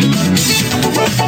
We're up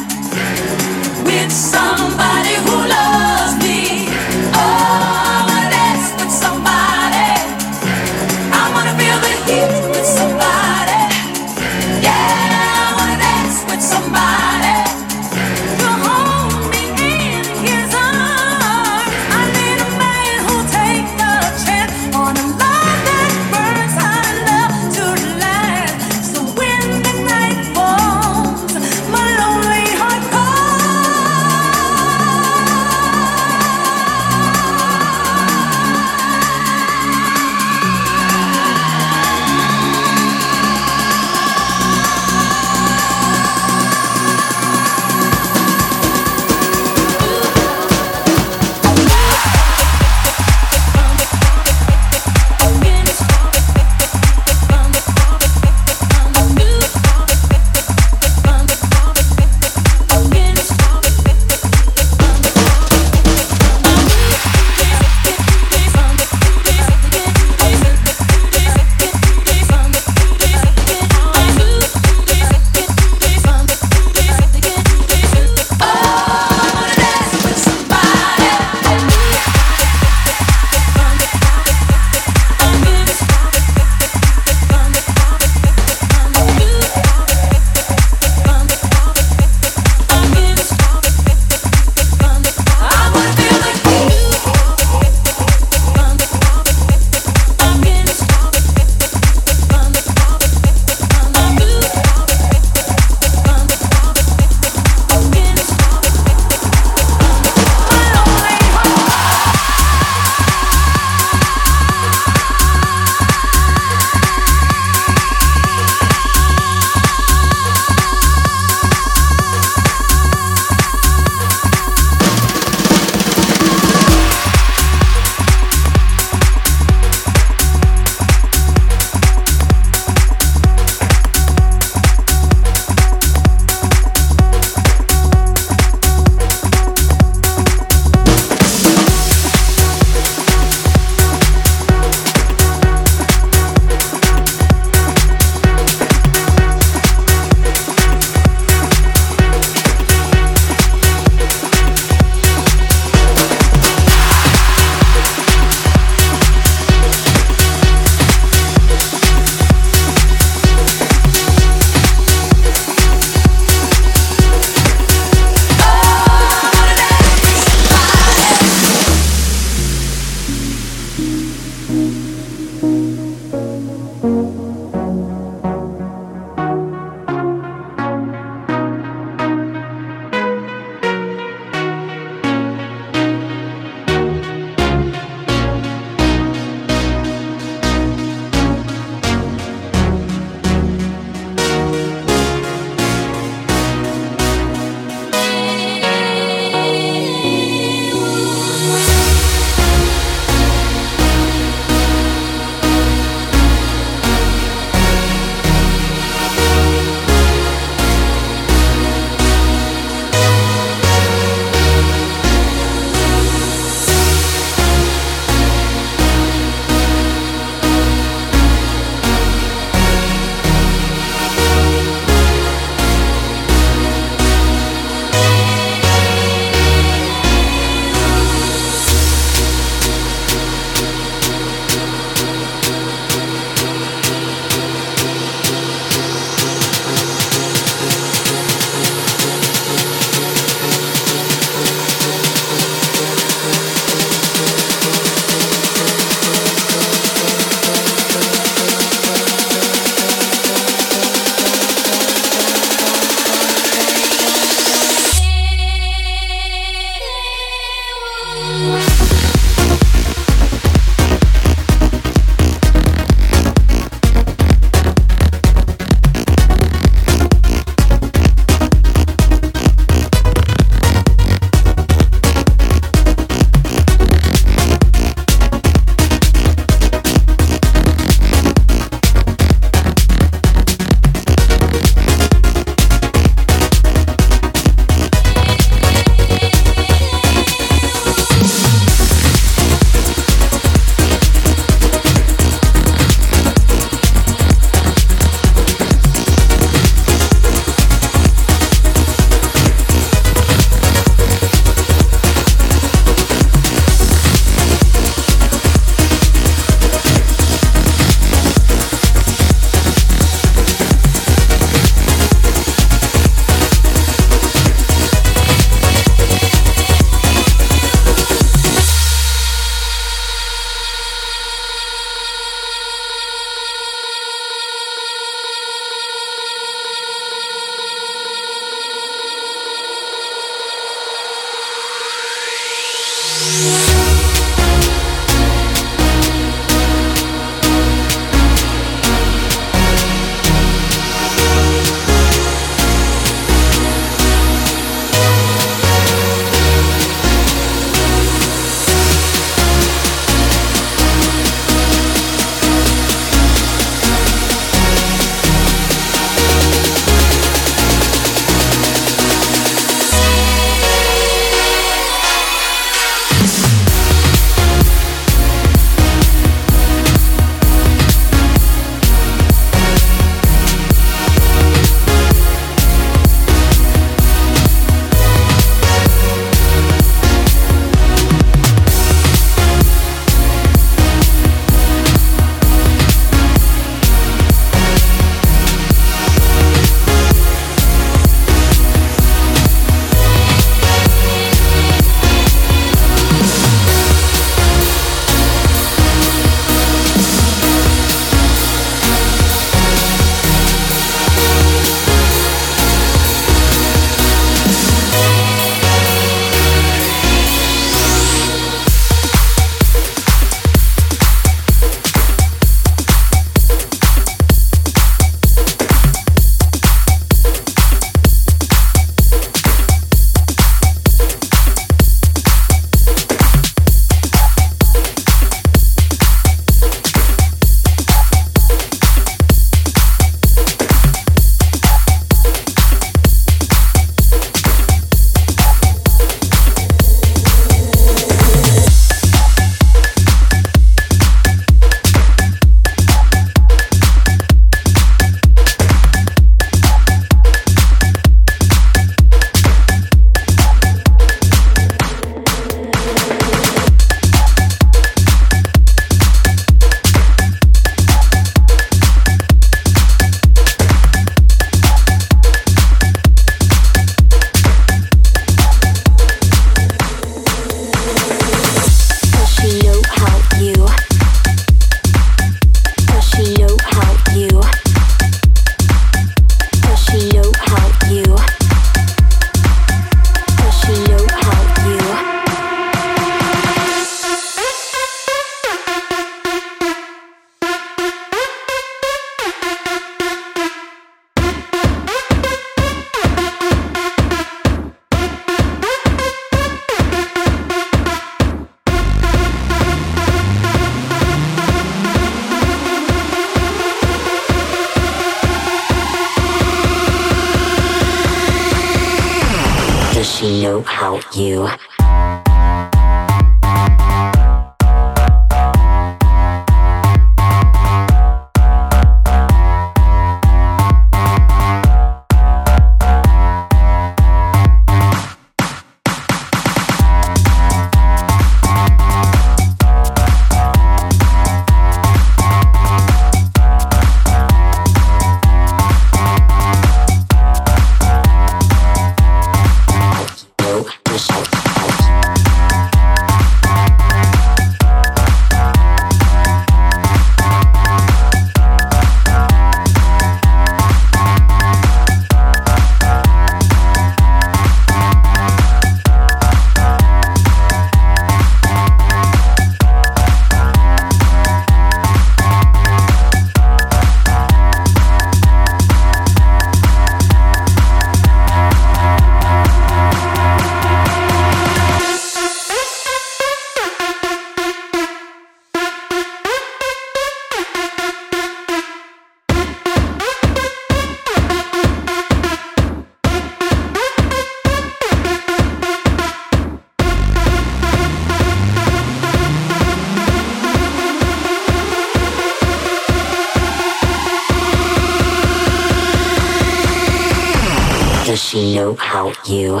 know how you